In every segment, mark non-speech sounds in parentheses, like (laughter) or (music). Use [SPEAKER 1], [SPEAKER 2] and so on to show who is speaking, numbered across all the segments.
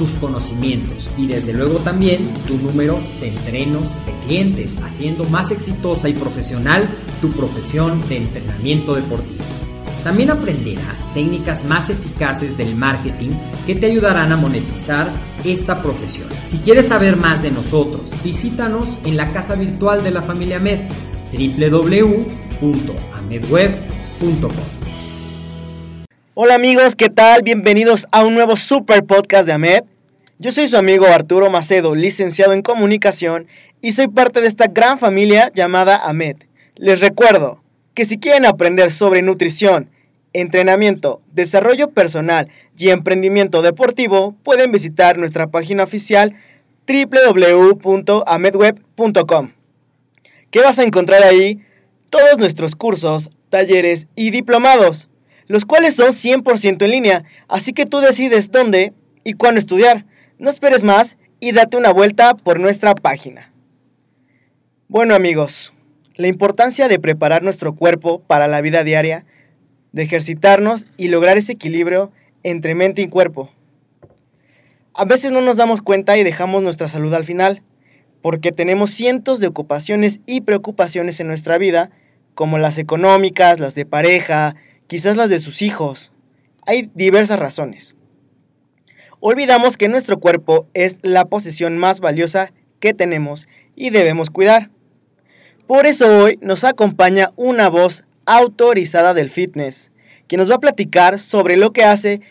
[SPEAKER 1] tus conocimientos y desde luego también tu número de entrenos de clientes, haciendo más exitosa y profesional tu profesión de entrenamiento deportivo. También aprenderás técnicas más eficaces del marketing que te ayudarán a monetizar esta profesión. Si quieres saber más de nosotros, visítanos en la casa virtual de la familia Med, www.amedweb.com.
[SPEAKER 2] Hola amigos, ¿qué tal? Bienvenidos a un nuevo super podcast de AMED. Yo soy su amigo Arturo Macedo, licenciado en comunicación, y soy parte de esta gran familia llamada AMED. Les recuerdo que si quieren aprender sobre nutrición, entrenamiento, desarrollo personal y emprendimiento deportivo, pueden visitar nuestra página oficial www.amedweb.com. ¿Qué vas a encontrar ahí? Todos nuestros cursos, talleres y diplomados, los cuales son 100% en línea, así que tú decides dónde y cuándo estudiar. No esperes más y date una vuelta por nuestra página. Bueno amigos, la importancia de preparar nuestro cuerpo para la vida diaria, de ejercitarnos y lograr ese equilibrio entre mente y cuerpo. A veces no nos damos cuenta y dejamos nuestra salud al final, porque tenemos cientos de ocupaciones y preocupaciones en nuestra vida, como las económicas, las de pareja, quizás las de sus hijos. Hay diversas razones. Olvidamos que nuestro cuerpo es la posesión más valiosa que tenemos y debemos cuidar. Por eso hoy nos acompaña una voz autorizada del fitness, que nos va a platicar sobre lo que hace,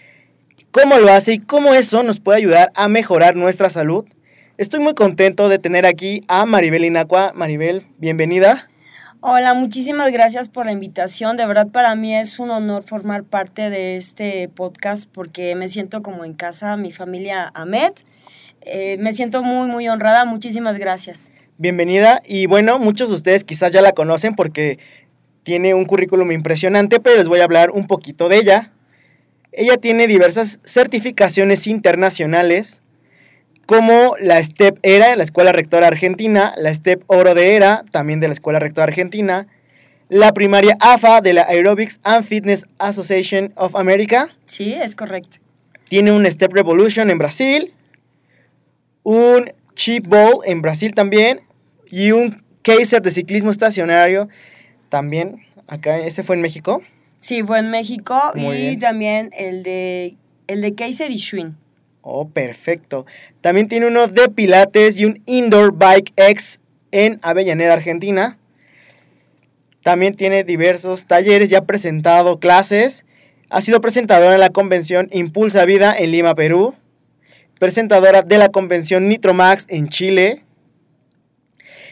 [SPEAKER 2] cómo lo hace y cómo eso nos puede ayudar a mejorar nuestra salud. Estoy muy contento de tener aquí a Maribel Inacua. Maribel, bienvenida.
[SPEAKER 3] Hola, muchísimas gracias por la invitación. De verdad para mí es un honor formar parte de este podcast porque me siento como en casa, mi familia Ahmed. Eh, me siento muy, muy honrada. Muchísimas gracias.
[SPEAKER 2] Bienvenida y bueno, muchos de ustedes quizás ya la conocen porque tiene un currículum impresionante, pero les voy a hablar un poquito de ella. Ella tiene diversas certificaciones internacionales, como la STEP ERA en la Escuela Rectora Argentina, la STEP Oro de ERA, también de la Escuela Rectora Argentina, la primaria AFA de la Aerobics and Fitness Association of America.
[SPEAKER 3] Sí, es correcto.
[SPEAKER 2] Tiene un STEP Revolution en Brasil, un Chip Bowl en Brasil también, y un Kaiser de ciclismo estacionario también acá, ¿este fue en México?
[SPEAKER 3] Sí, fue en México y también el de, el de Kaiser y Schwinn.
[SPEAKER 2] Oh, perfecto. También tiene uno de Pilates y un Indoor Bike X en Avellaneda, Argentina. También tiene diversos talleres, ya ha presentado clases. Ha sido presentadora en la convención Impulsa Vida en Lima, Perú. Presentadora de la convención Nitromax en Chile.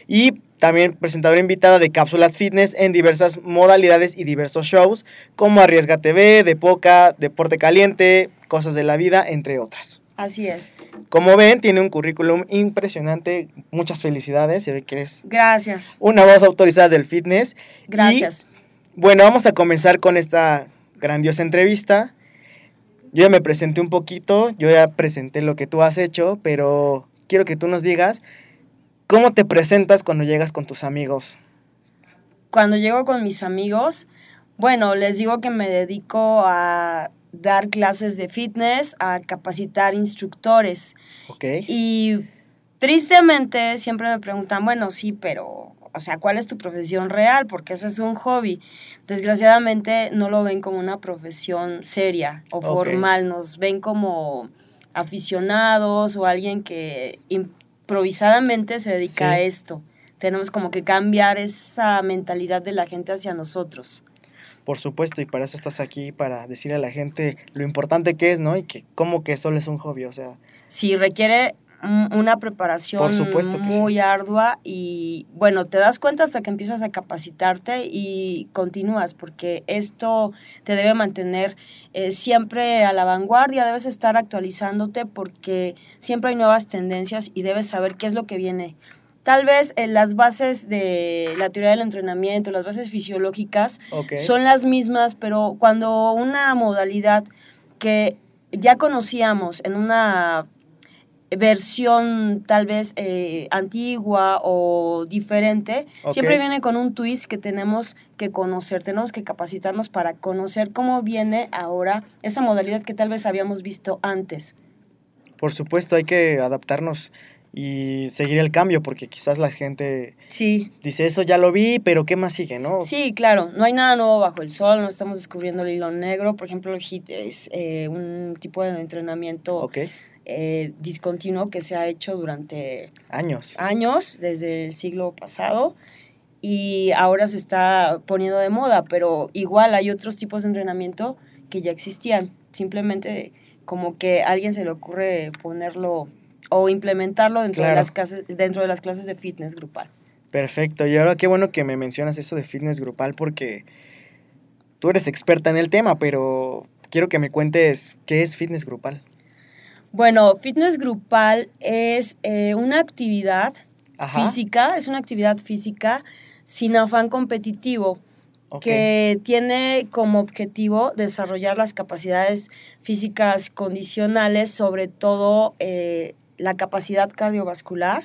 [SPEAKER 2] Y también presentadora invitada de cápsulas fitness en diversas modalidades y diversos shows, como Arriesga TV, De Poca, Deporte Caliente, Cosas de la Vida, entre otras.
[SPEAKER 3] Así es.
[SPEAKER 2] Como ven, tiene un currículum impresionante. Muchas felicidades. Se ve que eres.
[SPEAKER 3] Gracias.
[SPEAKER 2] Una voz autorizada del fitness.
[SPEAKER 3] Gracias.
[SPEAKER 2] bueno, vamos a comenzar con esta grandiosa entrevista. Yo ya me presenté un poquito, yo ya presenté lo que tú has hecho, pero quiero que tú nos digas ¿Cómo te presentas cuando llegas con tus amigos?
[SPEAKER 3] Cuando llego con mis amigos, bueno, les digo que me dedico a dar clases de fitness, a capacitar instructores.
[SPEAKER 2] Ok.
[SPEAKER 3] Y tristemente siempre me preguntan, bueno, sí, pero, o sea, ¿cuál es tu profesión real? Porque eso es un hobby. Desgraciadamente no lo ven como una profesión seria o formal, nos ven como aficionados o alguien que improvisadamente se dedica
[SPEAKER 2] Sí.
[SPEAKER 3] a esto. Tenemos como que cambiar esa mentalidad de la gente hacia nosotros.
[SPEAKER 2] Por supuesto, y para eso estás aquí, para decirle a la gente lo importante que es, ¿no? Y que como que solo es un hobby, o sea,
[SPEAKER 3] Sí, requiere una preparación
[SPEAKER 2] Por supuesto que
[SPEAKER 3] muy ardua y bueno, te das cuenta hasta que empiezas a capacitarte y continúas porque esto te debe mantener eh, siempre a la vanguardia, debes estar actualizándote porque siempre hay nuevas tendencias y debes saber qué es lo que viene. Tal vez eh, las bases de la teoría del entrenamiento, las bases fisiológicas, son las mismas, pero cuando una modalidad que ya conocíamos en una versión tal vez eh, antigua o diferente, siempre viene con un twist que tenemos que conocer, tenemos que capacitarnos para conocer cómo viene ahora esa modalidad que tal vez habíamos visto antes.
[SPEAKER 2] Por supuesto, hay que adaptarnos y seguir el cambio, porque quizás la gente
[SPEAKER 3] Sí,
[SPEAKER 2] dice, eso ya lo vi, pero ¿qué más sigue, no?
[SPEAKER 3] Sí, claro, no hay nada nuevo bajo el sol, no estamos descubriendo el hilo negro. Por ejemplo, el HIIT es eh, un tipo de entrenamiento
[SPEAKER 2] Ok,
[SPEAKER 3] eh, discontinuo que se ha hecho durante
[SPEAKER 2] años.
[SPEAKER 3] años, desde el siglo pasado, y ahora se está poniendo de moda, pero igual hay otros tipos de entrenamiento que ya existían. Simplemente como que a alguien se le ocurre ponerlo o implementarlo dentro,
[SPEAKER 2] Claro.
[SPEAKER 3] de, las clases, dentro de las clases de fitness grupal.
[SPEAKER 2] Perfecto, y ahora qué bueno que me mencionas eso de fitness grupal, porque tú eres experta en el tema, pero quiero que me cuentes qué es fitness grupal.
[SPEAKER 3] Bueno, fitness grupal es eh, una actividad
[SPEAKER 2] Ajá.
[SPEAKER 3] física, es una actividad física sin afán competitivo, que tiene como objetivo desarrollar las capacidades físicas condicionales, sobre todo eh, la capacidad cardiovascular,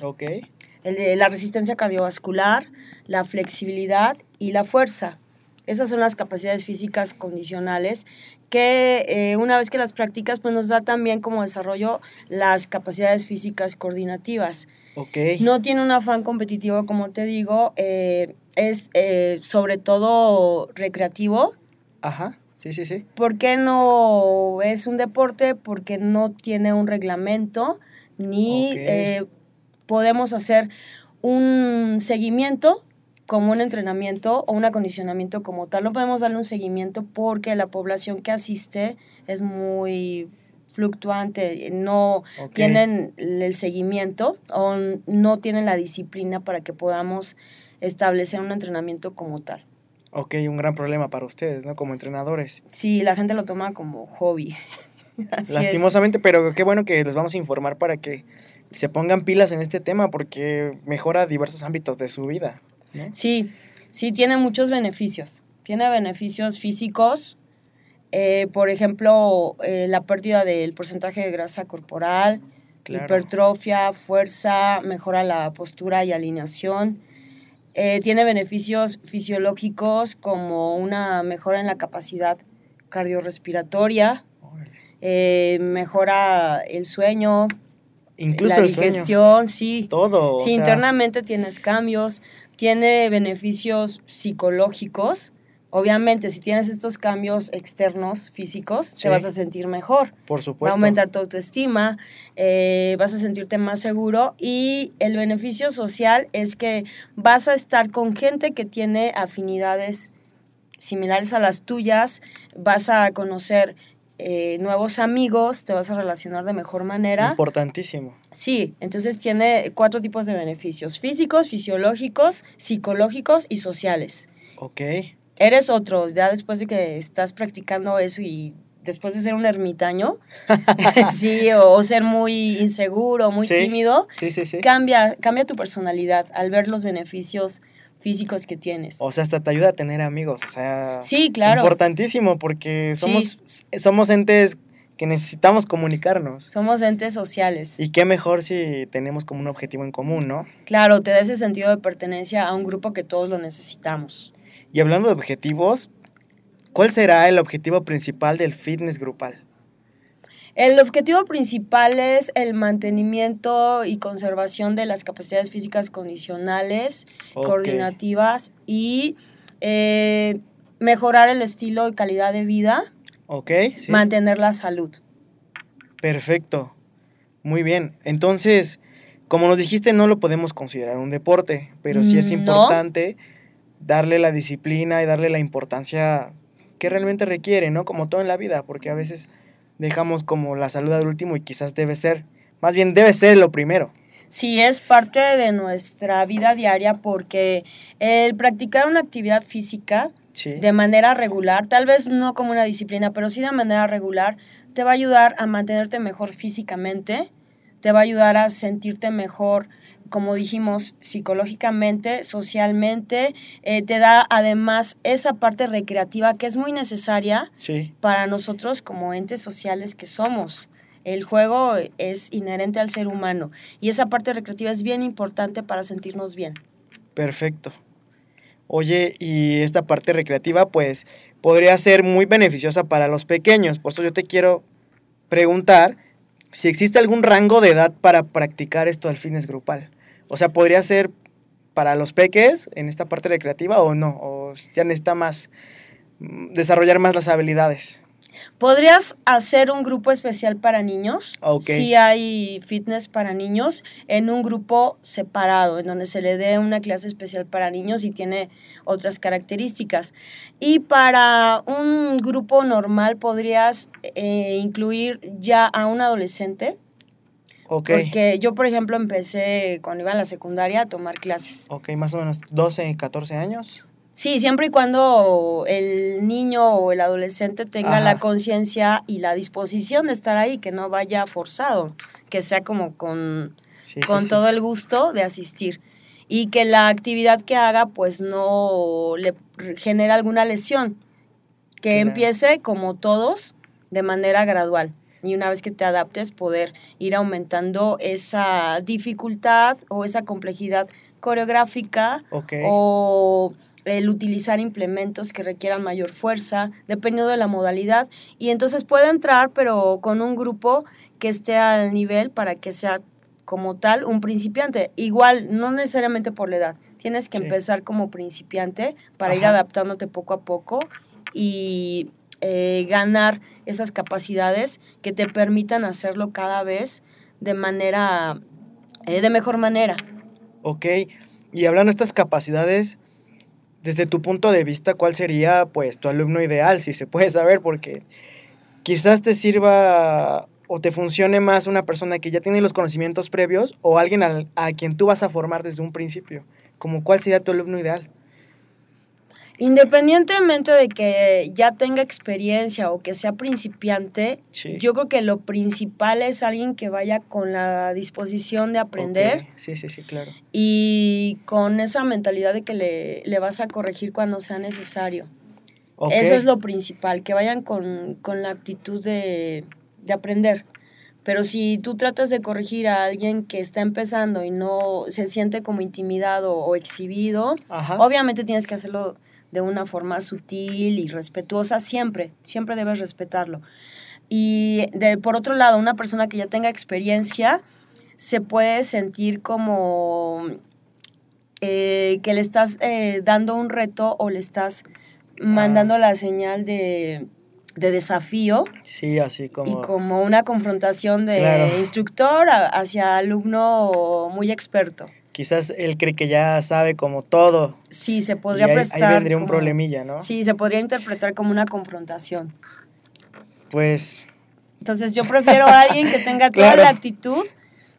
[SPEAKER 3] el la resistencia cardiovascular, la flexibilidad y la fuerza. Esas son las capacidades físicas condicionales que eh, una vez que las practicas, pues nos da también como desarrollo las capacidades físicas coordinativas.
[SPEAKER 2] ok.
[SPEAKER 3] No tiene un afán competitivo, como te digo, eh, es eh, sobre todo recreativo.
[SPEAKER 2] Ajá, sí, sí, sí.
[SPEAKER 3] ¿Por qué no es un deporte? Porque no tiene un reglamento, ni eh, podemos hacer un seguimiento como un entrenamiento o un acondicionamiento como tal. No podemos darle un seguimiento porque la población que asiste es muy fluctuante, no tienen el seguimiento o no tienen la disciplina para que podamos establecer un entrenamiento como tal.
[SPEAKER 2] Ok, un gran problema para ustedes, ¿no? Como entrenadores.
[SPEAKER 3] Sí, la gente lo toma como hobby. (laughs) Así es.
[SPEAKER 2] Lastimosamente, pero qué bueno que les vamos a informar para que se pongan pilas en este tema porque mejora diversos ámbitos de su vida. ¿No?
[SPEAKER 3] Sí, sí, tiene muchos beneficios. Tiene beneficios físicos, eh, por ejemplo, eh, la pérdida del porcentaje de grasa corporal,
[SPEAKER 2] Claro.
[SPEAKER 3] hipertrofia, fuerza, mejora la postura y alineación. Eh, tiene beneficios fisiológicos como una mejora en la capacidad cardiorrespiratoria, mejora el sueño,
[SPEAKER 2] Incluso
[SPEAKER 3] la
[SPEAKER 2] el sueño.
[SPEAKER 3] digestión, sí.
[SPEAKER 2] Todo. o
[SPEAKER 3] Sí,
[SPEAKER 2] sea,
[SPEAKER 3] internamente tienes cambios, tiene beneficios psicológicos. Obviamente, si tienes estos cambios externos físicos,
[SPEAKER 2] Sí.
[SPEAKER 3] te vas a sentir mejor.
[SPEAKER 2] Por
[SPEAKER 3] Va a
[SPEAKER 2] supuesto.
[SPEAKER 3] aumentar tu autoestima, eh, vas a sentirte más seguro y el beneficio social es que vas a estar con gente que tiene afinidades similares a las tuyas, vas a conocer eh, nuevos amigos, te vas a relacionar de mejor manera.
[SPEAKER 2] Importantísimo.
[SPEAKER 3] Sí, entonces tiene cuatro tipos de beneficios, físicos, fisiológicos, psicológicos y sociales.
[SPEAKER 2] Ok.
[SPEAKER 3] Eres otro, ya después de que estás practicando eso y después de ser un ermitaño, (laughs) (laughs) sí, o, o ser muy inseguro, muy
[SPEAKER 2] Sí.
[SPEAKER 3] tímido,
[SPEAKER 2] Sí, sí, sí.
[SPEAKER 3] cambia, cambia tu personalidad al ver los beneficios físicos que tienes.
[SPEAKER 2] O sea, hasta te ayuda a tener amigos. O sea,
[SPEAKER 3] Sí, claro.
[SPEAKER 2] importantísimo porque somos, somos entes que necesitamos comunicarnos.
[SPEAKER 3] Somos entes sociales.
[SPEAKER 2] Y qué mejor si tenemos como un objetivo en común, ¿no?
[SPEAKER 3] Claro, te da ese sentido de pertenencia a un grupo que todos lo necesitamos.
[SPEAKER 2] Y hablando de objetivos, ¿cuál será el objetivo principal del fitness grupal?
[SPEAKER 3] El objetivo principal es el mantenimiento y conservación de las capacidades físicas condicionales, coordinativas y eh, mejorar el estilo y calidad de vida,
[SPEAKER 2] ¿Ok? Sí.
[SPEAKER 3] mantener la salud.
[SPEAKER 2] Perfecto. Muy bien. Entonces, como nos dijiste, no lo podemos considerar un deporte, pero sí es
[SPEAKER 3] Mm, No.
[SPEAKER 2] importante darle la disciplina y darle la importancia que realmente requiere, ¿no? Como todo en la vida, porque a veces dejamos como la salud al último y quizás debe ser, más bien debe ser lo primero.
[SPEAKER 3] Sí, es parte de nuestra vida diaria porque el practicar una actividad física
[SPEAKER 2] Sí.
[SPEAKER 3] de manera regular, tal vez no como una disciplina, pero sí de manera regular, te va a ayudar a mantenerte mejor físicamente, te va a ayudar a sentirte mejor, como dijimos, psicológicamente, socialmente, eh, te da además esa parte recreativa que es muy necesaria
[SPEAKER 2] Sí.
[SPEAKER 3] para nosotros como entes sociales que somos. El juego es inherente al ser humano y esa parte recreativa es bien importante para sentirnos bien.
[SPEAKER 2] Perfecto. Oye, y esta parte recreativa, pues, podría ser muy beneficiosa para los pequeños. Por eso yo te quiero preguntar si existe algún rango de edad para practicar esto al fitness grupal. O sea, ¿podría ser para los peques en esta parte recreativa o no? ¿O ya necesita más, mm, desarrollar más las habilidades?
[SPEAKER 3] ¿Podrías hacer un grupo especial para niños?
[SPEAKER 2] Ok.
[SPEAKER 3] Sí hay fitness para niños en un grupo separado, en donde se le dé una clase especial para niños y tiene otras características. Y para un grupo normal podrías eh, incluir ya a un adolescente,
[SPEAKER 2] Ok.
[SPEAKER 3] porque yo, por ejemplo, empecé cuando iba a la secundaria a tomar clases.
[SPEAKER 2] Ok, más o menos 12, 14 años.
[SPEAKER 3] Sí, siempre y cuando el niño o el adolescente tenga
[SPEAKER 2] Ajá.
[SPEAKER 3] la conciencia y la disposición de estar ahí, que no vaya forzado, que sea como con,
[SPEAKER 2] Sí,
[SPEAKER 3] con
[SPEAKER 2] sí.
[SPEAKER 3] todo el gusto de asistir. Y que la actividad que haga pues no le genere alguna lesión. Que
[SPEAKER 2] Claro.
[SPEAKER 3] empiece como todos de manera gradual. Y una vez que te adaptes, poder ir aumentando esa dificultad o esa complejidad coreográfica
[SPEAKER 2] Ok.
[SPEAKER 3] o el utilizar implementos que requieran mayor fuerza, dependiendo de la modalidad. Y entonces puede entrar, pero con un grupo que esté al nivel para que sea como tal un principiante. Igual, no necesariamente por la edad. Tienes que
[SPEAKER 2] Sí.
[SPEAKER 3] empezar como principiante para ir adaptándote poco a poco y eh, ganar esas capacidades que te permitan hacerlo cada vez de manera, eh, de mejor manera.
[SPEAKER 2] Ok, y hablando de estas capacidades, desde tu punto de vista, ¿cuál sería pues tu alumno ideal, si se puede saber? Porque quizás te sirva o te funcione más una persona que ya tiene los conocimientos previos o alguien al- a, quien tú vas a formar desde un principio. Como cuál sería tu alumno ideal?
[SPEAKER 3] Independientemente de que ya tenga experiencia o que sea principiante,
[SPEAKER 2] Sí.
[SPEAKER 3] yo creo que lo principal es alguien que vaya con la disposición de aprender
[SPEAKER 2] Sí, sí, sí, claro.
[SPEAKER 3] y con esa mentalidad de que le, le vas a corregir cuando sea necesario. Eso es lo principal, que vayan con, con la actitud de, de aprender. Pero si tú tratas de corregir a alguien que está empezando y no se siente como intimidado o exhibido,
[SPEAKER 2] Ajá.
[SPEAKER 3] obviamente tienes que hacerlo de una forma sutil y respetuosa siempre, siempre debes respetarlo. Y de, por otro lado, una persona que ya tenga experiencia se puede sentir como eh, que le estás eh, dando un reto o le estás mandando la señal de, de desafío
[SPEAKER 2] Sí, así como...
[SPEAKER 3] y como una confrontación de
[SPEAKER 2] Claro.
[SPEAKER 3] instructor a- hacia alumno muy experto.
[SPEAKER 2] Quizás él cree que ya sabe como todo.
[SPEAKER 3] Sí, se podría
[SPEAKER 2] ahí, ahí
[SPEAKER 3] prestar.
[SPEAKER 2] vendría un problemilla, ¿no?
[SPEAKER 3] Sí, se podría interpretar como una confrontación.
[SPEAKER 2] Pues
[SPEAKER 3] Entonces yo prefiero a alguien que tenga (laughs) toda
[SPEAKER 2] Claro.
[SPEAKER 3] la actitud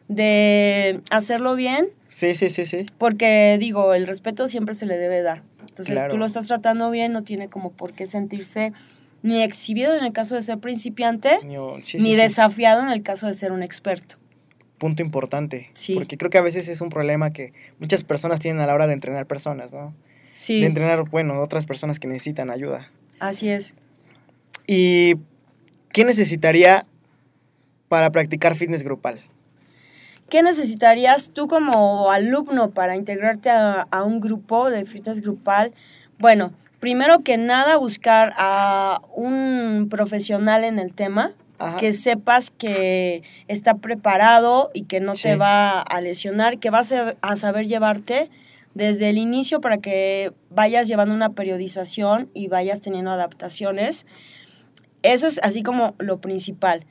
[SPEAKER 3] de hacerlo bien,
[SPEAKER 2] sí, sí, sí, sí.
[SPEAKER 3] porque digo, el respeto siempre se le debe dar. Entonces
[SPEAKER 2] Claro.
[SPEAKER 3] tú lo estás tratando bien, no tiene como por qué sentirse ni exhibido en el caso de ser principiante,
[SPEAKER 2] Ni- sí,
[SPEAKER 3] ni
[SPEAKER 2] sí, sí.
[SPEAKER 3] desafiado en el caso de ser un experto.
[SPEAKER 2] Punto importante.
[SPEAKER 3] Sí.
[SPEAKER 2] Porque creo que a veces es un problema que muchas personas tienen a la hora de entrenar personas, ¿no?
[SPEAKER 3] Sí,
[SPEAKER 2] De entrenar, bueno, otras personas que necesitan ayuda.
[SPEAKER 3] así es.
[SPEAKER 2] ¿Y qué necesitaría para practicar fitness grupal?
[SPEAKER 3] ¿Qué necesitarías tú como alumno para integrarte a, a un grupo de fitness grupal? Bueno, primero que nada buscar a un profesional en el tema
[SPEAKER 2] Ajá.
[SPEAKER 3] que sepas que está preparado y que no
[SPEAKER 2] Sí.
[SPEAKER 3] te va a lesionar, que vas a, a saber llevarte desde el inicio para que vayas llevando una periodización y vayas teniendo adaptaciones. Eso es así como lo principal.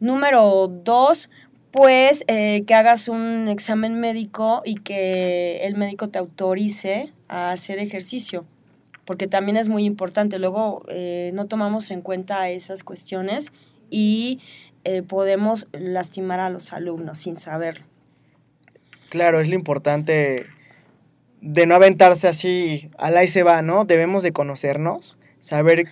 [SPEAKER 3] Número dos, pues eh, que hagas un examen médico y que el médico te autorice a hacer ejercicio, porque también es muy importante. Luego eh, no tomamos en cuenta esas cuestiones y eh, podemos lastimar a los alumnos sin saberlo.
[SPEAKER 2] Claro, es lo importante de no aventarse así al ahí se va, ¿no? Debemos de conocernos, saber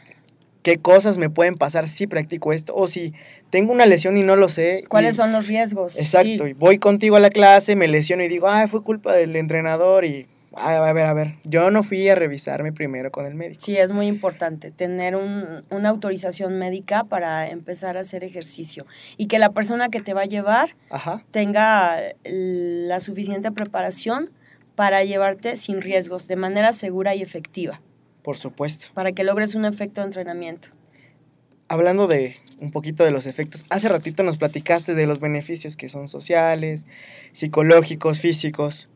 [SPEAKER 2] qué cosas me pueden pasar si practico esto o si tengo una lesión y no lo sé.
[SPEAKER 3] ¿Cuáles
[SPEAKER 2] y-
[SPEAKER 3] son los riesgos?
[SPEAKER 2] Exacto,
[SPEAKER 3] Sí.
[SPEAKER 2] y voy contigo a la clase, me lesiono y digo, ah, fue culpa del entrenador y, a ver, a ver, yo no fui a revisarme primero con el médico.
[SPEAKER 3] Sí, es muy importante tener un- una autorización médica para empezar a hacer ejercicio y que la persona que te va a llevar
[SPEAKER 2] Ajá,
[SPEAKER 3] tenga la suficiente preparación para llevarte sin riesgos, de manera segura y efectiva,
[SPEAKER 2] por supuesto.
[SPEAKER 3] para que logres un efecto de entrenamiento.
[SPEAKER 2] Hablando de un poquito de los efectos, hace ratito nos platicaste de los beneficios que son sociales, psicológicos, físicos.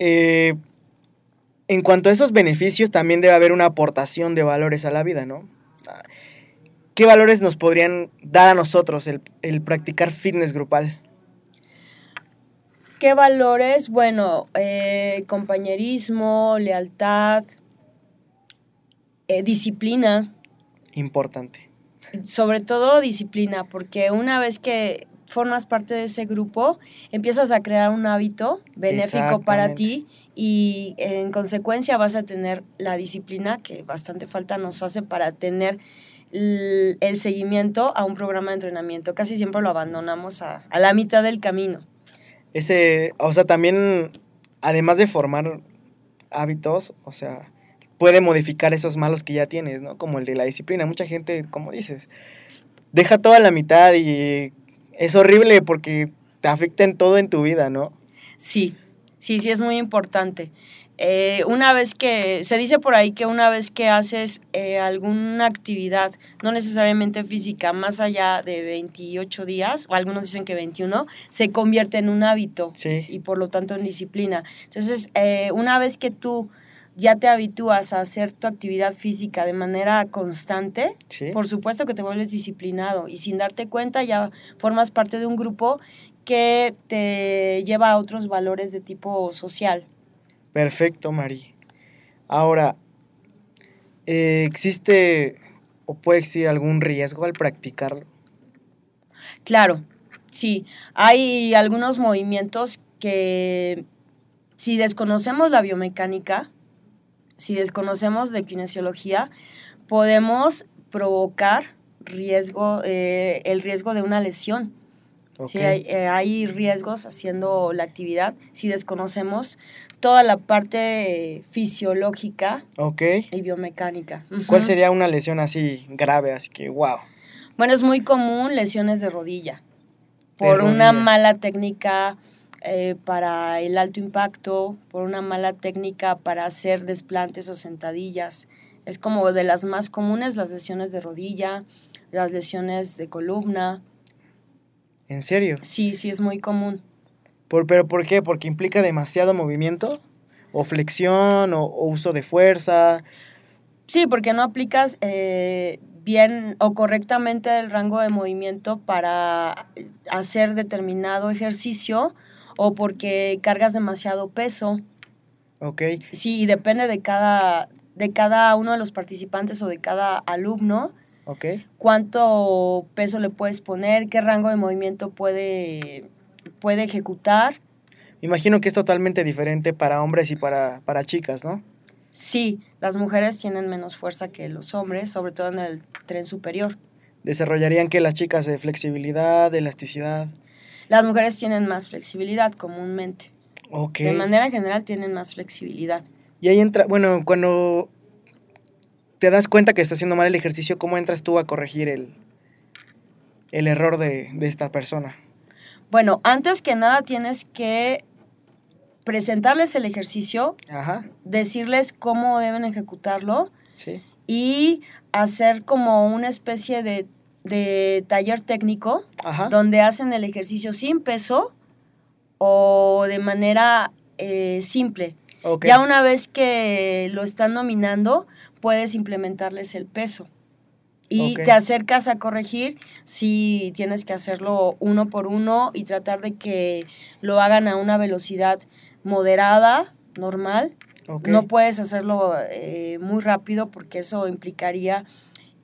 [SPEAKER 2] Eh, en cuanto a esos beneficios, también debe haber una aportación de valores a la vida, ¿no? ¿Qué valores nos podrían dar a nosotros el, el practicar fitness grupal?
[SPEAKER 3] ¿Qué valores? Bueno, eh, compañerismo, lealtad, eh, disciplina,
[SPEAKER 2] Importante.
[SPEAKER 3] sobre todo disciplina, porque una vez que formas parte de ese grupo, empiezas a crear un hábito benéfico para ti y en consecuencia vas a tener la disciplina que bastante falta nos hace para tener el seguimiento a un programa de entrenamiento. Casi siempre lo abandonamos a, a la mitad del camino.
[SPEAKER 2] Ese, o sea, también, además de formar hábitos, o sea, puede modificar esos malos que ya tienes, ¿no? Como el de la disciplina. Mucha gente, como dices, deja toda la mitad y es horrible porque te afecta en todo en tu vida, ¿no?
[SPEAKER 3] Sí, sí, sí es muy importante. Eh, una vez que, se dice por ahí que una vez que haces eh, alguna actividad, no necesariamente física, más allá de 28 días, o algunos dicen que 21, se convierte en un hábito
[SPEAKER 2] Sí.
[SPEAKER 3] y por lo tanto en disciplina. Entonces, eh, una vez que tú ya te habitúas a hacer tu actividad física de manera constante,
[SPEAKER 2] Sí.
[SPEAKER 3] por supuesto que te vuelves disciplinado y sin darte cuenta ya formas parte de un grupo que te lleva a otros valores de tipo social.
[SPEAKER 2] Perfecto, Mari. Ahora, eh, ¿existe o puede existir algún riesgo al practicarlo?
[SPEAKER 3] Claro, sí, hay algunos movimientos que si desconocemos la biomecánica, si desconocemos de kinesiología, podemos provocar riesgo, eh, el riesgo de una lesión. Hay, eh, hay riesgos haciendo la actividad si desconocemos toda la parte eh, fisiológica y biomecánica.
[SPEAKER 2] ¿Cuál sería una lesión así grave? Así que, wow.
[SPEAKER 3] Bueno, es muy común lesiones de rodilla por una
[SPEAKER 2] rodilla.
[SPEAKER 3] mala técnica eh, para el alto impacto, por una mala técnica para hacer desplantes o sentadillas. Es como de las más comunes las lesiones de rodilla, las lesiones de columna.
[SPEAKER 2] ¿En serio?
[SPEAKER 3] Sí, sí es muy común.
[SPEAKER 2] ¿Por, ¿Pero por qué? ¿Porque implica demasiado movimiento? ¿O flexión? ¿O, o uso de fuerza?
[SPEAKER 3] Sí, porque no aplicas eh, bien o correctamente el rango de movimiento para hacer determinado ejercicio o porque cargas demasiado peso.
[SPEAKER 2] Ok.
[SPEAKER 3] Sí, depende de cada, de cada uno de los participantes o de cada alumno
[SPEAKER 2] Ok.
[SPEAKER 3] cuánto peso le puedes poner, qué rango de movimiento puede, puede ejecutar.
[SPEAKER 2] Imagino que es totalmente diferente para hombres y para, para chicas, ¿no?
[SPEAKER 3] Sí, las mujeres tienen menos fuerza que los hombres, sobre todo en el tren superior.
[SPEAKER 2] Desarrollarían que las chicas de flexibilidad, de elasticidad.
[SPEAKER 3] Las mujeres tienen más flexibilidad comúnmente. De manera general tienen más flexibilidad.
[SPEAKER 2] Y ahí entra, bueno, cuando te das cuenta que está haciendo mal el ejercicio, ¿cómo entras tú a corregir el, el error de, de esta persona?
[SPEAKER 3] Bueno, antes que nada tienes que presentarles el ejercicio,
[SPEAKER 2] Ajá,
[SPEAKER 3] decirles cómo deben ejecutarlo
[SPEAKER 2] sí.
[SPEAKER 3] y hacer como una especie de, de taller técnico
[SPEAKER 2] Ajá.
[SPEAKER 3] donde hacen el ejercicio sin peso o de manera eh, simple. Ya una vez que lo están dominando, puedes implementarles el peso. Y te acercas a corregir si tienes que hacerlo uno por uno y tratar de que lo hagan a una velocidad moderada, normal. No puedes hacerlo eh, muy rápido porque eso implicaría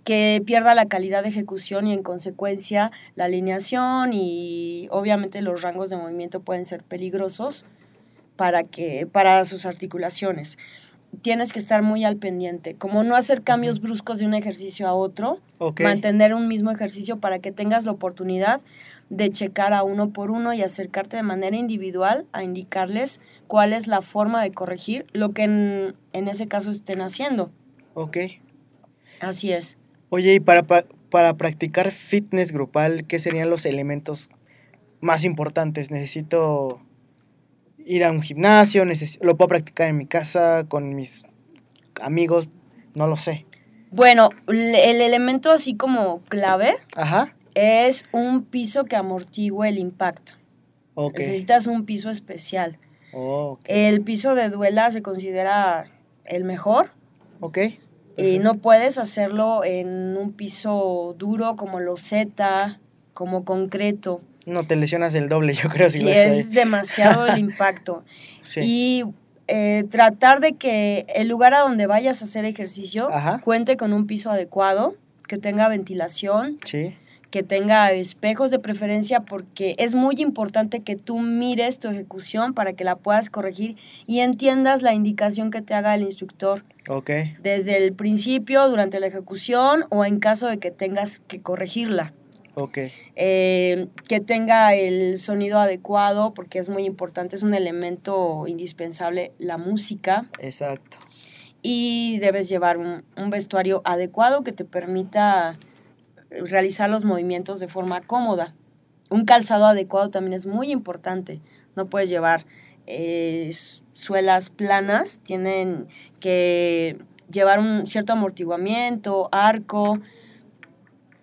[SPEAKER 3] que pierda la calidad de ejecución y en consecuencia la alineación y obviamente los rangos de movimiento pueden ser peligrosos para que para sus articulaciones. Tienes que estar muy al pendiente, como no hacer cambios bruscos de un ejercicio a otro,
[SPEAKER 2] Ok.
[SPEAKER 3] mantener un mismo ejercicio para que tengas la oportunidad de checar a uno por uno y acercarte de manera individual a indicarles cuál es la forma de corregir lo que en, en ese caso estén haciendo.
[SPEAKER 2] Ok.
[SPEAKER 3] Así es.
[SPEAKER 2] Oye, y para, pa- para practicar fitness grupal, ¿qué serían los elementos más importantes? Necesito ir a un gimnasio, lo puedo practicar en mi casa, con mis amigos, no lo sé.
[SPEAKER 3] Bueno, el elemento así como clave
[SPEAKER 2] Ajá.
[SPEAKER 3] es un piso que amortigue el impacto. Necesitas un piso especial.
[SPEAKER 2] Oh.
[SPEAKER 3] El piso de duela se considera el mejor
[SPEAKER 2] Ok.
[SPEAKER 3] Y no puedes hacerlo en un piso duro como loseta, como concreto.
[SPEAKER 2] No te lesionas el doble, yo creo, si
[SPEAKER 3] Sí,
[SPEAKER 2] haces
[SPEAKER 3] es demasiado el (laughs) impacto.
[SPEAKER 2] Sí.
[SPEAKER 3] Y eh, tratar de que el lugar a donde vayas a hacer ejercicio
[SPEAKER 2] Ajá.
[SPEAKER 3] cuente con un piso adecuado, que tenga ventilación,
[SPEAKER 2] Sí.
[SPEAKER 3] Que tenga espejos de preferencia, porque es muy importante que tú mires tu ejecución para que la puedas corregir y entiendas la indicación que te haga el instructor
[SPEAKER 2] Ok.
[SPEAKER 3] desde el principio, durante la ejecución o en caso de que tengas que corregirla.
[SPEAKER 2] Ok.
[SPEAKER 3] Eh, que tenga el sonido adecuado, porque es muy importante, es un elemento indispensable la música.
[SPEAKER 2] Exacto.
[SPEAKER 3] Y debes llevar un, un vestuario adecuado que te permita realizar los movimientos de forma cómoda. Un calzado adecuado también es muy importante. No puedes llevar eh, suelas planas, tienen que llevar un cierto amortiguamiento, arco,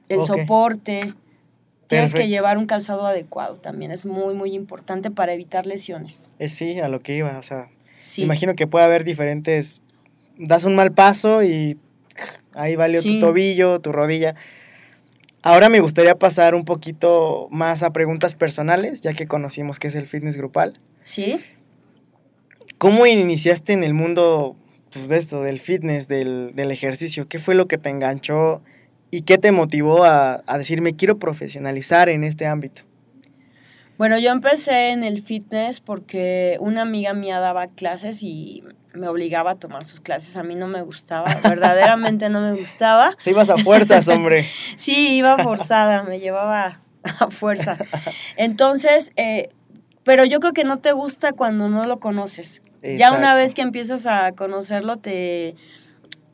[SPEAKER 3] el soporte. Tienes que llevar un calzado adecuado también, es muy, muy importante para evitar lesiones.
[SPEAKER 2] Eh, sí, a lo que iba, o sea,
[SPEAKER 3] Sí.
[SPEAKER 2] imagino que puede haber diferentes, das un mal paso y ahí valió
[SPEAKER 3] Sí.
[SPEAKER 2] tu tobillo, tu rodilla. Ahora me gustaría pasar un poquito más a preguntas personales, ya que conocimos qué es el fitness grupal.
[SPEAKER 3] ¿Sí?
[SPEAKER 2] ¿Cómo iniciaste en el mundo pues, de esto, del fitness, del, del ejercicio? ¿Qué fue lo que te enganchó y qué te motivó a, a decir, me quiero profesionalizar en este ámbito?
[SPEAKER 3] Bueno, yo empecé en el fitness porque una amiga mía daba clases y me obligaba a tomar sus clases. A mí no me gustaba, verdaderamente no me gustaba. (laughs)
[SPEAKER 2] Se ibas a fuerzas, hombre. (laughs)
[SPEAKER 3] Sí, iba forzada, me llevaba a fuerza. Entonces, eh, pero yo creo que no te gusta cuando no lo conoces. Ya una vez que empiezas a conocerlo, te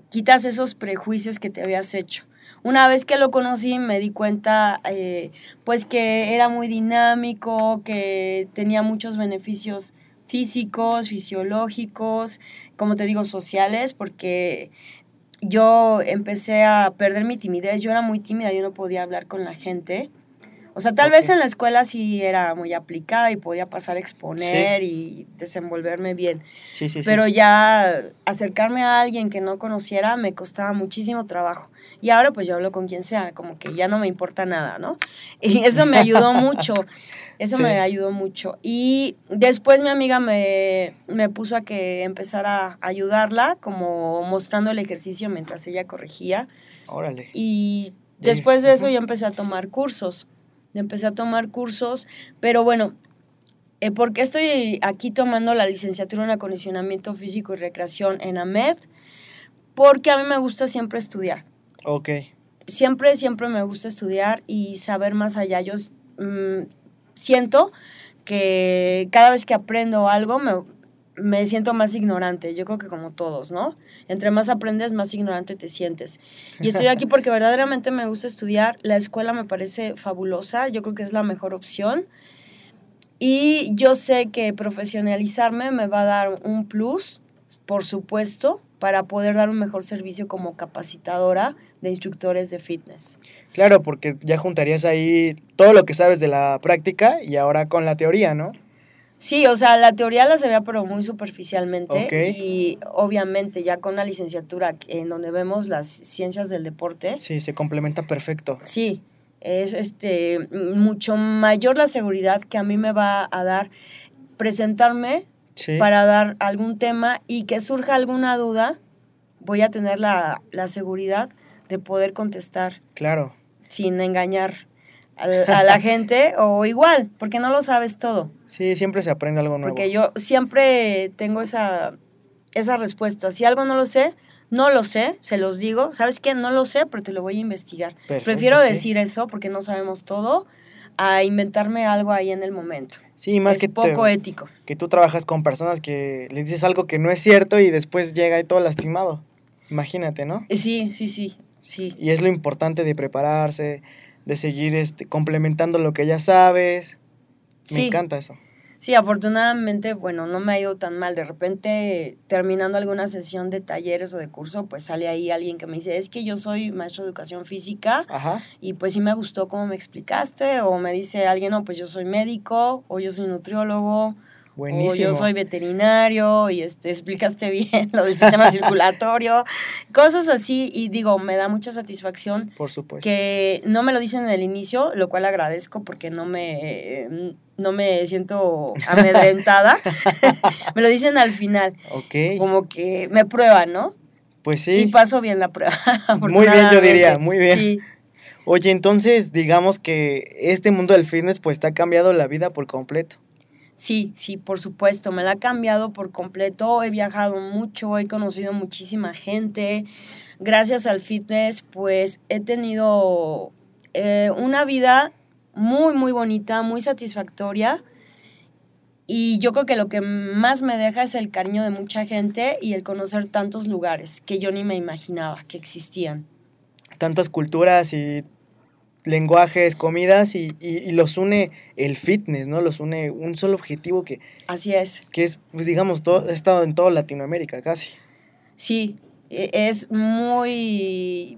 [SPEAKER 3] quitas esos prejuicios que te habías hecho. Una vez que lo conocí, me di cuenta, eh, pues que era muy dinámico, que tenía muchos beneficios físicos, fisiológicos, como te digo, sociales, porque yo empecé a perder mi timidez. Yo era muy tímida, yo no podía hablar con la gente. O sea, tal vez en la escuela sí era muy aplicada y podía pasar a exponer y desenvolverme bien.
[SPEAKER 2] Sí, sí, sí.
[SPEAKER 3] Pero ya acercarme a alguien que no conociera me costaba muchísimo trabajo. Y ahora pues yo hablo con quien sea, como que ya no me importa nada, ¿no? Y eso me ayudó (laughs) mucho. Eso
[SPEAKER 2] Sí.
[SPEAKER 3] me ayudó mucho. Y después mi amiga me, me puso a que empezara a ayudarla, como mostrando el ejercicio mientras ella corregía.
[SPEAKER 2] Órale.
[SPEAKER 3] Y después de eso yo empecé a tomar cursos. Empecé a tomar cursos, pero bueno, eh, ¿por qué estoy aquí tomando la licenciatura en acondicionamiento físico y recreación en AMED? Porque a mí me gusta siempre estudiar.
[SPEAKER 2] Ok.
[SPEAKER 3] Siempre, siempre me gusta estudiar y saber más allá. Yo mm, siento que cada vez que aprendo algo me, me siento más ignorante. Yo creo que como todos, ¿no? Entre más aprendes, más ignorante te sientes. Y estoy aquí (laughs) porque verdaderamente me gusta estudiar. La escuela me parece fabulosa. Yo creo que es la mejor opción. Y yo sé que profesionalizarme me va a dar un plus, por supuesto, para poder dar un mejor servicio como capacitadora de instructores de fitness.
[SPEAKER 2] Claro, porque ya juntarías ahí todo lo que sabes de la práctica y ahora con la teoría, ¿no?
[SPEAKER 3] Sí, o sea, la teoría la sabía pero muy superficialmente
[SPEAKER 2] Ok.
[SPEAKER 3] y obviamente ya con la licenciatura en donde vemos las ciencias del deporte,
[SPEAKER 2] Sí, se complementa perfecto.
[SPEAKER 3] sí, es este mucho mayor la seguridad que a mí me va a dar presentarme
[SPEAKER 2] Sí.
[SPEAKER 3] para dar algún tema y que surja alguna duda, voy a tener la, la seguridad de poder contestar
[SPEAKER 2] Claro.
[SPEAKER 3] Sin engañar al- a, la (laughs) gente o igual, porque no lo sabes todo.
[SPEAKER 2] Sí, siempre se aprende algo nuevo.
[SPEAKER 3] Porque yo siempre tengo esa, esa respuesta. Si algo no lo sé, no lo sé, se los digo. ¿Sabes qué? No lo sé, pero te lo voy a investigar.
[SPEAKER 2] Perfecto,
[SPEAKER 3] Prefiero
[SPEAKER 2] sí.
[SPEAKER 3] decir eso porque no sabemos todo a inventarme algo ahí en el momento.
[SPEAKER 2] Sí, más
[SPEAKER 3] es
[SPEAKER 2] que, te-
[SPEAKER 3] poco ético.
[SPEAKER 2] que tú trabajas con personas que le dices algo que no es cierto y después llega ahí todo lastimado. Imagínate, ¿no?
[SPEAKER 3] Sí, sí, sí, sí.
[SPEAKER 2] Y es lo importante de prepararse, de seguir este, complementando lo que ya sabes. Me
[SPEAKER 3] Sí.
[SPEAKER 2] encanta eso.
[SPEAKER 3] Sí, afortunadamente, bueno, no me ha ido tan mal. De repente, terminando alguna sesión de talleres o de curso, pues sale ahí alguien que me dice, es que yo soy maestro de educación física
[SPEAKER 2] Ajá.
[SPEAKER 3] y pues sí me gustó cómo me explicaste, o me dice alguien, no, pues yo soy médico, o yo soy nutriólogo,
[SPEAKER 2] Buenísimo.
[SPEAKER 3] o yo soy veterinario, y este, explicaste (laughs) bien lo del sistema circulatorio, cosas así, y digo, me da mucha satisfacción
[SPEAKER 2] Por supuesto.
[SPEAKER 3] que no me lo dicen en el inicio, lo cual agradezco porque no me, eh, no me siento amedrentada, (laughs) (laughs) me lo dicen al final,
[SPEAKER 2] Ok.
[SPEAKER 3] como que me prueban, ¿no?
[SPEAKER 2] Pues
[SPEAKER 3] Y
[SPEAKER 2] sí.
[SPEAKER 3] paso bien la prueba.
[SPEAKER 2] Muy bien, yo diría, muy bien.
[SPEAKER 3] Sí.
[SPEAKER 2] Oye, entonces digamos que este mundo del fitness pues te ha cambiado la vida por completo.
[SPEAKER 3] Sí, sí, por supuesto, me la ha cambiado por completo, he viajado mucho, he conocido muchísima gente, gracias al fitness pues he tenido eh, una vida muy, muy bonita, muy satisfactoria y yo creo que lo que más me deja es el cariño de mucha gente y el conocer tantos lugares que yo ni me imaginaba que existían.
[SPEAKER 2] Tantas culturas y lenguajes, comidas y, y- y los une el fitness, ¿no? Los une un solo objetivo que,
[SPEAKER 3] Así es.
[SPEAKER 2] que es, pues digamos, todo, ha estado en toda Latinoamérica casi.
[SPEAKER 3] Sí, e- es muy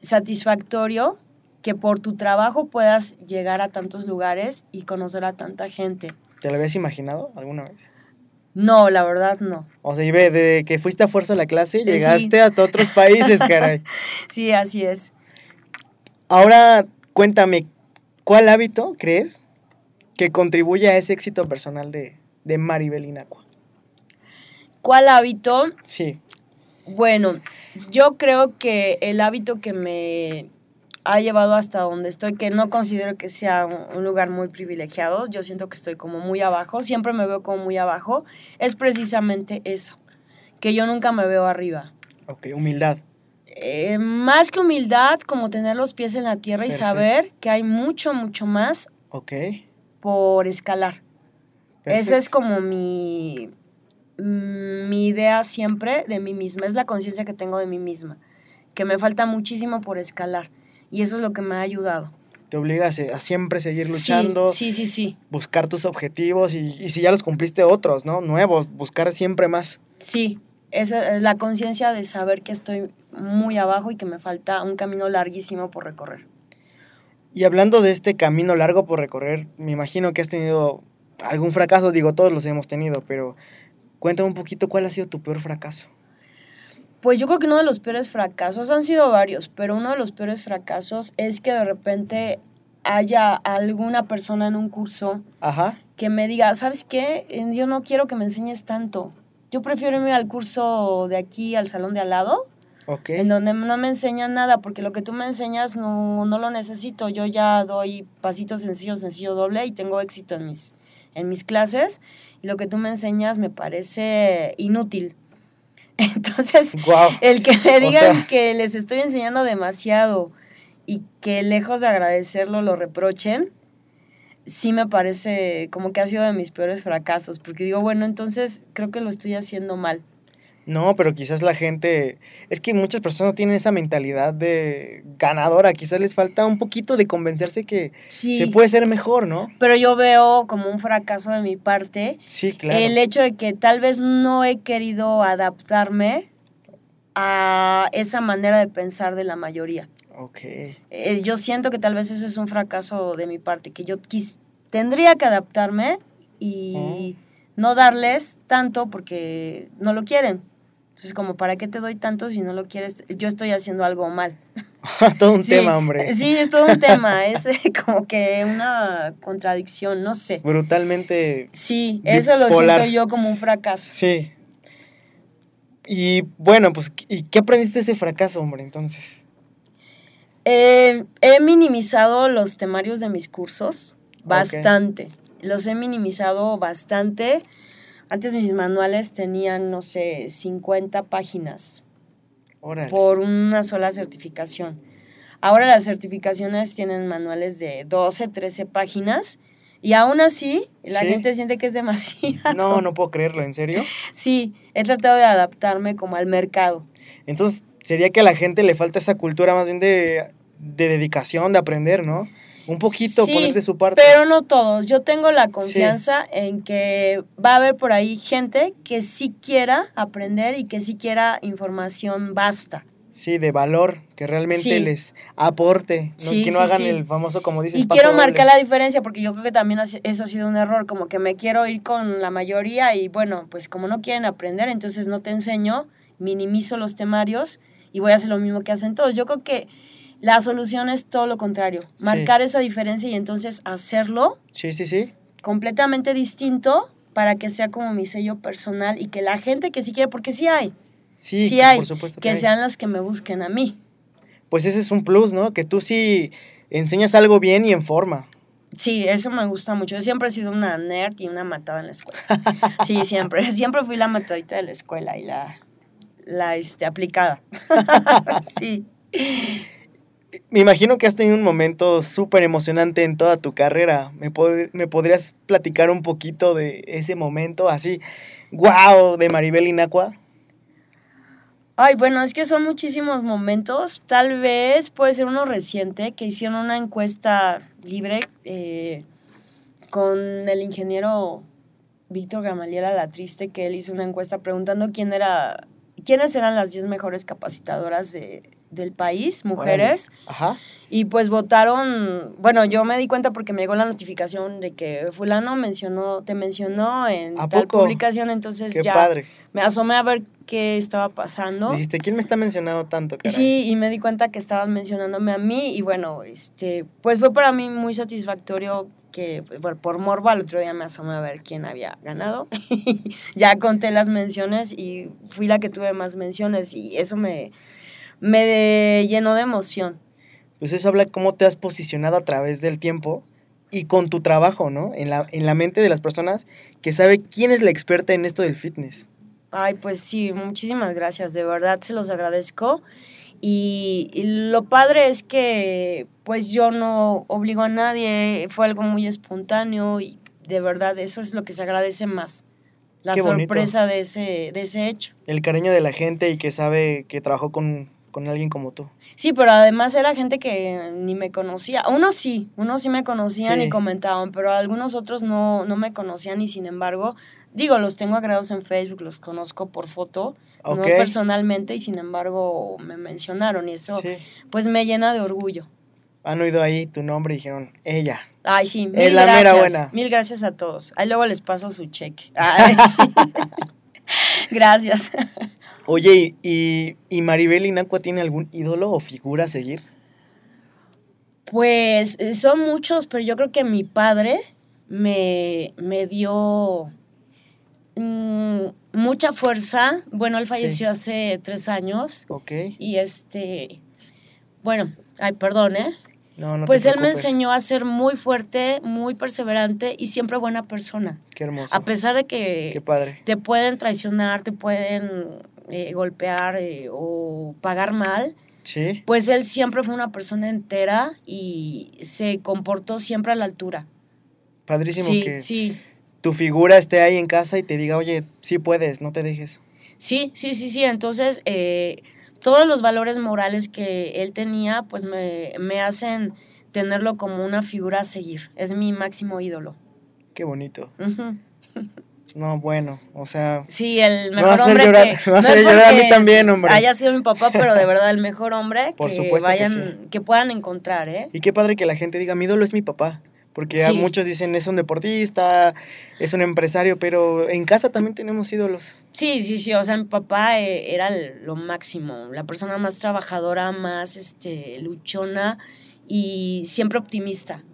[SPEAKER 3] satisfactorio que por tu trabajo puedas llegar a tantos lugares y conocer a tanta gente.
[SPEAKER 2] ¿Te lo habías imaginado alguna vez?
[SPEAKER 3] No, la verdad no.
[SPEAKER 2] O sea, y ve, de que fuiste a fuerza a la clase,
[SPEAKER 3] Sí.
[SPEAKER 2] llegaste hasta otros países, caray. (laughs)
[SPEAKER 3] Sí, así es.
[SPEAKER 2] Ahora, cuéntame, ¿cuál hábito crees que contribuye a ese éxito personal de, de Maribel Inacua?
[SPEAKER 3] ¿Cuál hábito?
[SPEAKER 2] Sí,
[SPEAKER 3] Bueno, yo creo que el hábito que me ha llevado hasta donde estoy, que no considero que sea un un lugar muy privilegiado, yo siento que estoy como muy abajo, siempre me veo como muy abajo, es precisamente eso, que yo nunca me veo arriba.
[SPEAKER 2] ok, humildad.
[SPEAKER 3] Eh, más que humildad, como tener los pies en la tierra y saber que hay mucho, mucho más
[SPEAKER 2] Ok.
[SPEAKER 3] por escalar. Esa es como mi, mi idea siempre de mí misma, es la conciencia que tengo de mí misma, que me falta muchísimo por escalar y eso es lo que me ha ayudado.
[SPEAKER 2] Te obliga a, a siempre seguir
[SPEAKER 3] Sí,
[SPEAKER 2] luchando,
[SPEAKER 3] Sí, sí, sí,
[SPEAKER 2] buscar tus objetivos y, y si ya los cumpliste otros, ¿no? Nuevos, buscar siempre más.
[SPEAKER 3] sí. Esa es la conciencia de saber que estoy muy abajo y que me falta un camino larguísimo por recorrer.
[SPEAKER 2] Y hablando de este camino largo por recorrer, me imagino que has tenido algún fracaso, digo, todos los hemos tenido, pero cuéntame un poquito cuál ha sido tu peor fracaso.
[SPEAKER 3] Pues yo creo que uno de los peores fracasos, han sido varios, pero uno de los peores fracasos es que de repente haya alguna persona en un curso
[SPEAKER 2] Ajá,
[SPEAKER 3] que me diga, ¿sabes qué? Yo no quiero que me enseñes tanto. Yo prefiero irme al curso de aquí, al salón de al lado, en donde no me enseñan nada, porque lo que tú me enseñas no, no lo necesito. Yo ya doy pasitos sencillos, sencillo doble y tengo éxito en mis, en mis clases. Y lo que tú me enseñas me parece inútil. (laughs) Entonces, el que me
[SPEAKER 2] O
[SPEAKER 3] digan
[SPEAKER 2] sea-
[SPEAKER 3] que les estoy enseñando demasiado y que lejos de agradecerlo lo reprochen, sí me parece como que ha sido de mis peores fracasos, porque digo, bueno, entonces creo que lo estoy haciendo mal.
[SPEAKER 2] No, pero quizás la gente, es que muchas personas tienen esa mentalidad de ganadora, quizás les falta un poquito de convencerse que
[SPEAKER 3] Sí.
[SPEAKER 2] se puede ser mejor, ¿no?
[SPEAKER 3] Pero yo veo como un fracaso de mi parte
[SPEAKER 2] Sí, claro.
[SPEAKER 3] el hecho de que tal vez no he querido adaptarme a esa manera de pensar de la mayoría.
[SPEAKER 2] Ok.
[SPEAKER 3] Eh, yo siento que tal vez ese es un fracaso de mi parte, que yo quis- tendría que adaptarme y no darles tanto porque no lo quieren. Entonces, como, ¿para qué te doy tanto si no lo quieres? Yo estoy haciendo algo mal. (laughs)
[SPEAKER 2] Todo un
[SPEAKER 3] Sí,
[SPEAKER 2] tema, hombre.
[SPEAKER 3] Sí, es todo un (laughs) tema, es eh, como que una contradicción, no sé.
[SPEAKER 2] Brutalmente.
[SPEAKER 3] Sí, eso lo siento yo como un fracaso.
[SPEAKER 2] Sí. Y bueno, pues, ¿y qué aprendiste de ese fracaso, hombre, entonces?
[SPEAKER 3] Eh, he minimizado los temarios de mis cursos bastante. Los he minimizado bastante. Antes mis manuales tenían, no sé, 50 páginas
[SPEAKER 2] Órale.
[SPEAKER 3] por una sola certificación. Ahora las certificaciones tienen manuales de 12, 13 páginas y aún así la
[SPEAKER 2] Sí.
[SPEAKER 3] gente siente que es demasiado.
[SPEAKER 2] No, no puedo creerlo, ¿en serio? (laughs)
[SPEAKER 3] Sí, he tratado de adaptarme como al mercado.
[SPEAKER 2] Entonces, sería que a la gente le falta esa cultura más bien de, de dedicación, de aprender, ¿no? Un poquito,
[SPEAKER 3] Sí,
[SPEAKER 2] poner de su parte.
[SPEAKER 3] Pero no todos. Yo tengo la confianza en que va a haber por ahí gente que sí quiera aprender y que sí quiera información basta.
[SPEAKER 2] Sí, de valor, que realmente
[SPEAKER 3] Sí.
[SPEAKER 2] les aporte, ¿no?
[SPEAKER 3] Sí,
[SPEAKER 2] que no
[SPEAKER 3] sí,
[SPEAKER 2] hagan el famoso, como dices,
[SPEAKER 3] Y
[SPEAKER 2] paso
[SPEAKER 3] quiero
[SPEAKER 2] doble.
[SPEAKER 3] marcar la diferencia porque yo creo que también eso ha sido un error, como que me quiero ir con la mayoría y bueno, pues como no quieren aprender, entonces no te enseño, minimizo los temarios y voy a hacer lo mismo que hacen todos. Yo creo que la solución es todo lo contrario, marcar esa diferencia y entonces hacerlo
[SPEAKER 2] Sí, sí, sí.
[SPEAKER 3] completamente distinto para que sea como mi sello personal y que la gente que sí quiere, porque sí hay,
[SPEAKER 2] Sí,
[SPEAKER 3] sí, hay,
[SPEAKER 2] por supuesto
[SPEAKER 3] que
[SPEAKER 2] hay.
[SPEAKER 3] sean los que me busquen a mí.
[SPEAKER 2] Pues ese es un plus, ¿no? Que tú sí enseñas algo bien y en forma.
[SPEAKER 3] Sí, eso me gusta mucho. Yo siempre he sido una nerd y una matada en la escuela. (laughs) Sí, siempre. (laughs) Siempre fui la matadita de la escuela y la, la este, aplicada. (laughs) Sí.
[SPEAKER 2] Me imagino que has tenido un momento súper emocionante en toda tu carrera. ¿Me, pod- ¿Me podrías platicar un poquito de ese momento así? ¡Wow! De Maribel Inacua.
[SPEAKER 3] Ay, bueno, es que son muchísimos momentos. Tal vez puede ser uno reciente, que hicieron una encuesta libre eh, con el ingeniero Víctor Gamaliel a la Triste, que él hizo una encuesta preguntando quién era, quiénes eran las 10 mejores capacitadoras de- del país, mujeres.
[SPEAKER 2] Ajá.
[SPEAKER 3] Y pues votaron, bueno, yo me di cuenta porque me llegó la notificación de que fulano mencionó, te mencionó en
[SPEAKER 2] ¿A
[SPEAKER 3] tal
[SPEAKER 2] poco?
[SPEAKER 3] publicación, entonces
[SPEAKER 2] Qué
[SPEAKER 3] ya
[SPEAKER 2] padre.
[SPEAKER 3] me asomé a ver qué estaba pasando.
[SPEAKER 2] Dijiste, ¿quién me está mencionando tanto, caray?
[SPEAKER 3] Sí, y me di cuenta que estaban mencionándome a mí y bueno, este, pues fue para mí muy satisfactorio que bueno, por morbo al otro día me asomé a ver quién había ganado. (laughs) ya conté las menciones y fui la que tuve más menciones y eso me, me de- llenó de emoción.
[SPEAKER 2] Pues eso habla de cómo te has posicionado a través del tiempo y con tu trabajo, ¿no? En la, en la mente de las personas que sabe quién es la experta en esto del fitness.
[SPEAKER 3] Ay, pues sí, muchísimas gracias, de verdad se los agradezco. Y, y lo padre es que pues yo no obligo a nadie, fue algo muy espontáneo y de verdad eso es lo que se agradece más, la
[SPEAKER 2] Qué bonito.
[SPEAKER 3] sorpresa de ese, de ese hecho.
[SPEAKER 2] El cariño de la gente y que sabe que trabajó con, con alguien como tú.
[SPEAKER 3] Sí, pero además era gente que ni me conocía. Unos sí, unos sí me conocían
[SPEAKER 2] Sí.
[SPEAKER 3] y comentaban, pero algunos otros no, no me conocían y sin embargo, digo, los tengo agregados en Facebook, los conozco por foto, no personalmente y sin embargo me mencionaron y eso
[SPEAKER 2] Sí.
[SPEAKER 3] pues me llena de orgullo.
[SPEAKER 2] Han oído ahí tu nombre y dijeron, ella.
[SPEAKER 3] Ay, sí, mil
[SPEAKER 2] Es la
[SPEAKER 3] gracias.
[SPEAKER 2] mera buena.
[SPEAKER 3] Mil gracias a todos. Ahí luego les paso su cheque. (laughs) Ay, sí. (laughs) gracias.
[SPEAKER 2] Oye, ¿y, y, Maribel Inacua tiene algún ídolo o figura a seguir?
[SPEAKER 3] Pues eh, son muchos, pero yo creo que mi padre me, me dio mm, mucha fuerza. Bueno, él
[SPEAKER 2] Sí.
[SPEAKER 3] falleció hace tres años
[SPEAKER 2] Ok.
[SPEAKER 3] y este, bueno, ay, perdón, ¿eh?
[SPEAKER 2] No, no te
[SPEAKER 3] pues él me enseñó a ser muy fuerte, muy perseverante y siempre buena persona.
[SPEAKER 2] Qué hermoso.
[SPEAKER 3] A pesar de que
[SPEAKER 2] Qué padre.
[SPEAKER 3] te pueden traicionar, te pueden eh, golpear eh, o pagar mal,
[SPEAKER 2] Sí.
[SPEAKER 3] pues él siempre fue una persona entera y se comportó siempre a la altura.
[SPEAKER 2] Padrísimo
[SPEAKER 3] Sí,
[SPEAKER 2] que
[SPEAKER 3] sí,
[SPEAKER 2] tu figura esté ahí en casa y te diga, oye, sí puedes, no te dejes.
[SPEAKER 3] Sí, sí, sí, sí. Entonces, eh, todos los valores morales que él tenía, pues me, me hacen tenerlo como una figura a seguir. Es mi máximo ídolo.
[SPEAKER 2] Qué bonito. (laughs) No, bueno, o sea,
[SPEAKER 3] Sí, el
[SPEAKER 2] Me va a
[SPEAKER 3] mejor
[SPEAKER 2] hacer
[SPEAKER 3] hombre
[SPEAKER 2] llorar-
[SPEAKER 3] que
[SPEAKER 2] me va a hacer llorar a mí también, hombre.
[SPEAKER 3] Haya sido mi papá, pero de (laughs) verdad el mejor hombre
[SPEAKER 2] Por
[SPEAKER 3] que vayan, que, puedan encontrar, ¿eh?
[SPEAKER 2] y qué padre que la gente diga, mi ídolo es mi papá. Porque
[SPEAKER 3] Sí.
[SPEAKER 2] muchos dicen, es un deportista, es un empresario, pero en casa también tenemos ídolos.
[SPEAKER 3] Sí, sí, sí, o sea, mi papá eh, era lo máximo, la persona más trabajadora, más este luchona y siempre optimista.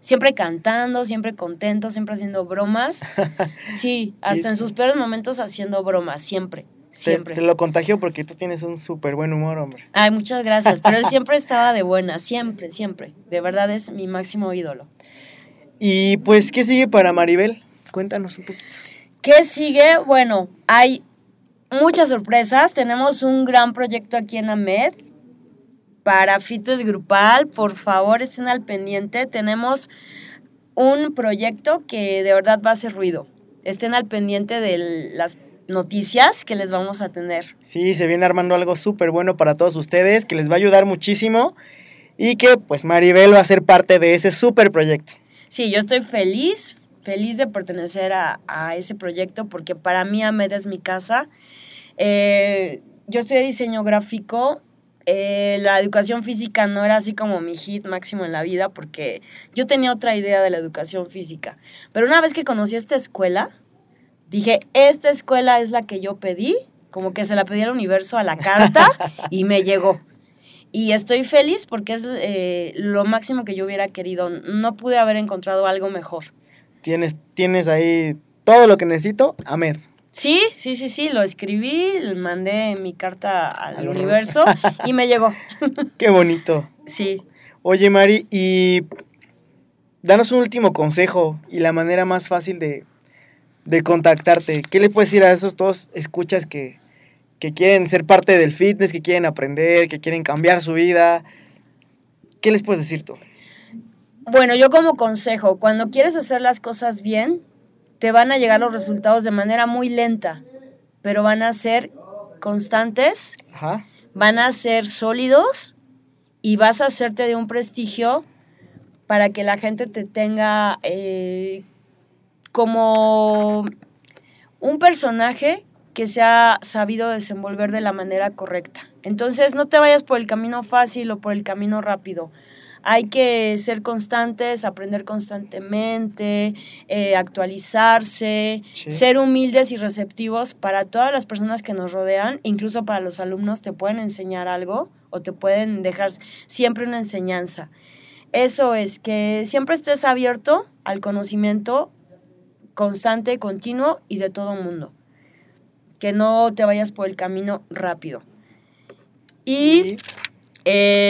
[SPEAKER 3] Siempre cantando, siempre contento, siempre haciendo bromas. (laughs) Sí, hasta en sus peores momentos haciendo bromas, siempre,
[SPEAKER 2] Te,
[SPEAKER 3] siempre.
[SPEAKER 2] te lo contagio porque tú tienes un súper buen humor, hombre.
[SPEAKER 3] Ay, muchas gracias, pero él (laughs) siempre estaba de buena, siempre, siempre. De verdad es mi máximo ídolo.
[SPEAKER 2] Y pues, ¿qué sigue para Maribel? Cuéntanos un poquito.
[SPEAKER 3] ¿Qué sigue? Bueno, hay muchas sorpresas. Tenemos un gran proyecto aquí en AMED para fitness grupal. Por favor, estén al pendiente. Tenemos un proyecto que de verdad va a hacer ruido. Estén al pendiente de las noticias que les vamos a tener.
[SPEAKER 2] Sí, se viene armando algo súper bueno para todos ustedes, que les va a ayudar muchísimo y que pues Maribel va a ser parte de ese súper proyecto.
[SPEAKER 3] Sí, yo estoy feliz, feliz de pertenecer a, a ese proyecto porque para mí AMED es mi casa. Eh, yo estudié diseño gráfico. Eh, la educación física no era así como mi hit máximo en la vida porque yo tenía otra idea de la educación física. Pero una vez que conocí esta escuela, dije, esta escuela es la que yo pedí, como que se la pedí al universo a la carta (laughs) y me llegó. Y estoy feliz porque es eh, lo máximo que yo hubiera querido. No pude haber encontrado algo mejor.
[SPEAKER 2] Tienes, tienes ahí todo lo que necesito, Ahmed.
[SPEAKER 3] Sí, sí, sí, sí, lo escribí, mandé mi carta al
[SPEAKER 2] Al
[SPEAKER 3] universo y me llegó. (laughs)
[SPEAKER 2] Qué bonito.
[SPEAKER 3] Sí.
[SPEAKER 2] Oye, Mari, y danos un último consejo y la manera más fácil de, de contactarte. ¿Qué le puedes decir a esos dos escuchas que, que quieren ser parte del fitness, que quieren aprender, que quieren cambiar su vida? ¿Qué les puedes decir tú?
[SPEAKER 3] Bueno, yo como consejo, cuando quieres hacer las cosas bien, te van a llegar los resultados de manera muy lenta, pero van a ser constantes,
[SPEAKER 2] Ajá.
[SPEAKER 3] van a ser sólidos y vas a hacerte de un prestigio para que la gente te tenga eh, como un personaje que se ha sabido desenvolver de la manera correcta. Entonces no te vayas por el camino fácil o por el camino rápido. Hay que ser constantes, aprender constantemente, eh, actualizarse,
[SPEAKER 2] Sí.
[SPEAKER 3] ser humildes y receptivos para todas las personas que nos rodean, incluso para los alumnos te pueden enseñar algo o te pueden dejar siempre una enseñanza. Eso es que siempre estés abierto al conocimiento constante, continuo y de todo mundo. Que no te vayas por el camino rápido. Y eh,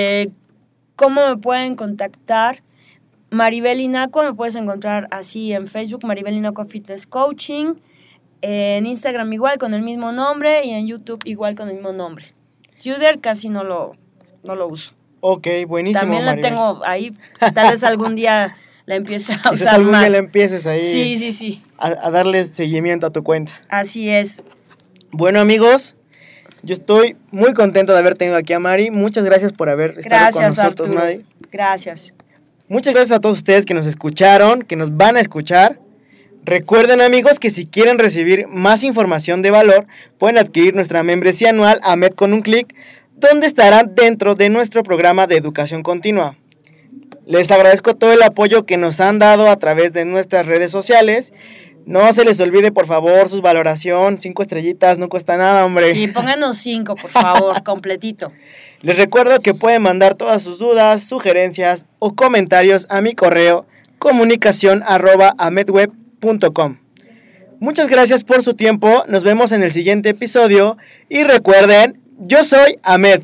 [SPEAKER 3] ¿Cómo me pueden contactar? Maribel Inacua, me puedes encontrar así en Facebook, Maribel Inacua Fitness Coaching, en Instagram igual con el mismo nombre y en YouTube igual con el mismo nombre. Twitter casi no lo, no lo uso.
[SPEAKER 2] Ok, buenísimo,
[SPEAKER 3] También la
[SPEAKER 2] Maribel.
[SPEAKER 3] tengo ahí, tal vez algún día la empiece a (laughs)
[SPEAKER 2] Quizás
[SPEAKER 3] usar
[SPEAKER 2] algún día le empieces ahí
[SPEAKER 3] Sí, sí, sí,
[SPEAKER 2] a, a darle seguimiento a tu cuenta.
[SPEAKER 3] así es.
[SPEAKER 2] Bueno, amigos, yo estoy muy contento de haber tenido aquí a Mari. Muchas gracias por haber estado con nosotros,
[SPEAKER 3] Arturo.
[SPEAKER 2] Mari.
[SPEAKER 3] Gracias.
[SPEAKER 2] Muchas gracias a todos ustedes que nos escucharon, que nos van a escuchar. Recuerden amigos que si quieren recibir más información de valor, pueden adquirir nuestra membresía anual AMED con un clic, donde estarán dentro de nuestro programa de educación continua. Les agradezco todo el apoyo que nos han dado a través de nuestras redes sociales. No se les olvide, por favor, su valoración. Cinco estrellitas, no cuesta nada, hombre.
[SPEAKER 3] Sí, pónganos cinco, por favor, (laughs) completito.
[SPEAKER 2] Les recuerdo que pueden mandar todas sus dudas, sugerencias o comentarios a mi correo comunicación arroba amedweb.com. Muchas gracias por su tiempo, nos vemos en el siguiente episodio y recuerden, yo soy Ahmed.